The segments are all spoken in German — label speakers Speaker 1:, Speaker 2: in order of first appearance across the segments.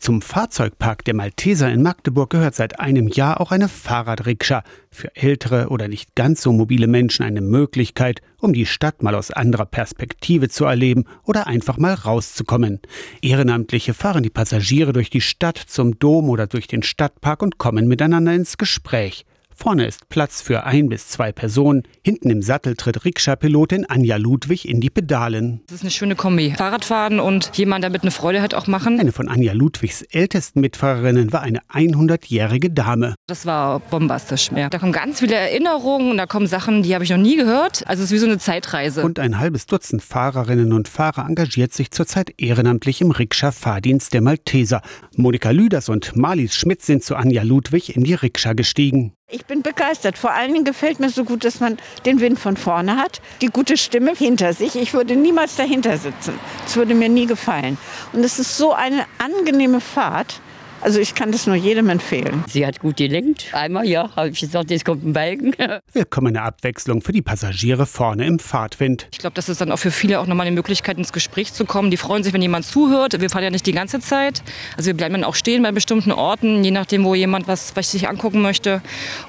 Speaker 1: Zum Fahrzeugpark der Malteser in Magdeburg gehört seit einem Jahr auch eine Fahrradrikscha. Für ältere oder nicht ganz so mobile Menschen eine Möglichkeit, um die Stadt mal aus anderer Perspektive zu erleben oder einfach mal rauszukommen. Ehrenamtliche fahren die Passagiere durch die Stadt zum Dom oder durch den Stadtpark und kommen miteinander ins Gespräch. Vorne ist Platz für ein bis zwei Personen. Hinten im Sattel tritt Rikscha-Pilotin Anja Ludwig in die Pedalen.
Speaker 2: Das ist eine schöne Kombi. Fahrradfahren und jemand damit eine Freude hat auch machen.
Speaker 1: Eine von Anja Ludwigs ältesten Mitfahrerinnen war eine 100-jährige Dame.
Speaker 2: Das war bombastisch. Ja. Da kommen ganz viele Erinnerungen und da kommen Sachen, die habe ich noch nie gehört. Also es ist wie so eine Zeitreise.
Speaker 1: Und ein halbes Dutzend Fahrerinnen und Fahrer engagiert sich zurzeit ehrenamtlich im Rikscha-Fahrdienst der Malteser. Monika Lüders und Marlies Schmidt sind zu Anja Ludwig in die Rikscha gestiegen.
Speaker 3: Ich bin begeistert. Vor allen Dingen gefällt mir so gut, dass man den Wind von vorne hat, die gute Stimme hinter sich. Ich würde niemals dahinter sitzen. Das würde mir nie gefallen. Und es ist so eine angenehme Fahrt. Also ich kann das nur jedem empfehlen.
Speaker 4: Sie hat gut gelenkt. Einmal, ja, habe ich gesagt, jetzt kommt ein Balken.
Speaker 1: Willkommene Abwechslung für die Passagiere vorne im Fahrtwind.
Speaker 2: Ich glaube, das ist dann auch für viele auch nochmal eine Möglichkeit, ins Gespräch zu kommen. Die freuen sich, wenn jemand zuhört. Wir fahren ja nicht die ganze Zeit. Also wir bleiben dann auch stehen bei bestimmten Orten, je nachdem, wo jemand was, was sich angucken möchte.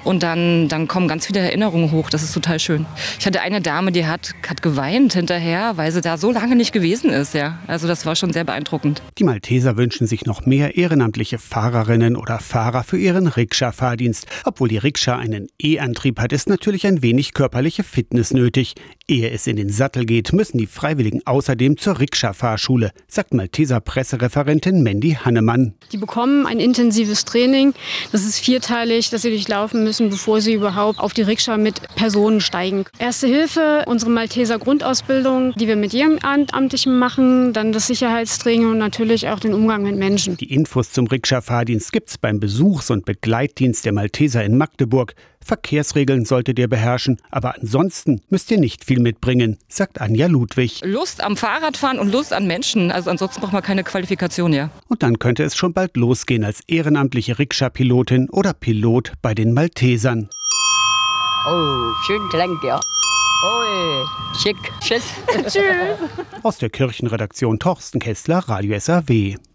Speaker 2: Und dann, dann kommen ganz viele Erinnerungen hoch. Das ist total schön. Ich hatte eine Dame, die hat, hat geweint hinterher, weil sie da so lange nicht gewesen ist. Ja. Also das war schon sehr beeindruckend.
Speaker 1: Die Malteser wünschen sich noch mehr ehrenamtliche Fahrerinnen oder Fahrer für ihren Rikscha-Fahrdienst. Obwohl die Rikscha einen E-Antrieb hat, ist natürlich ein wenig körperliche Fitness nötig. Ehe es in den Sattel geht, müssen die Freiwilligen außerdem zur Rikscha-Fahrschule, sagt Malteser Pressereferentin Mandy Hannemann.
Speaker 5: Die bekommen ein intensives Training. Das ist vierteilig, dass sie durchlaufen müssen, bevor sie überhaupt auf die Rikscha mit Personen steigen. Erste Hilfe, unsere Malteser Grundausbildung, die wir mit jedem Amtlichen machen, dann das Sicherheitstraining und natürlich auch den Umgang mit Menschen.
Speaker 1: Die Infos zum Rikscha-Fahrdienst gibt's beim Besuchs- und Begleitdienst der Malteser in Magdeburg. Verkehrsregeln solltet ihr beherrschen, aber ansonsten müsst ihr nicht viel mitbringen, sagt Anja Ludwig.
Speaker 2: Lust am Fahrradfahren und Lust an Menschen. Also ansonsten braucht man keine Qualifikation, ja.
Speaker 1: Und dann könnte es schon bald losgehen als ehrenamtliche Rikscha-Pilotin oder Pilot bei den Maltesern.
Speaker 4: Oh, schön klingt, ja. Oh, schick. Tschüss.
Speaker 1: Aus der Kirchenredaktion Torsten Kessler, Radio SAW.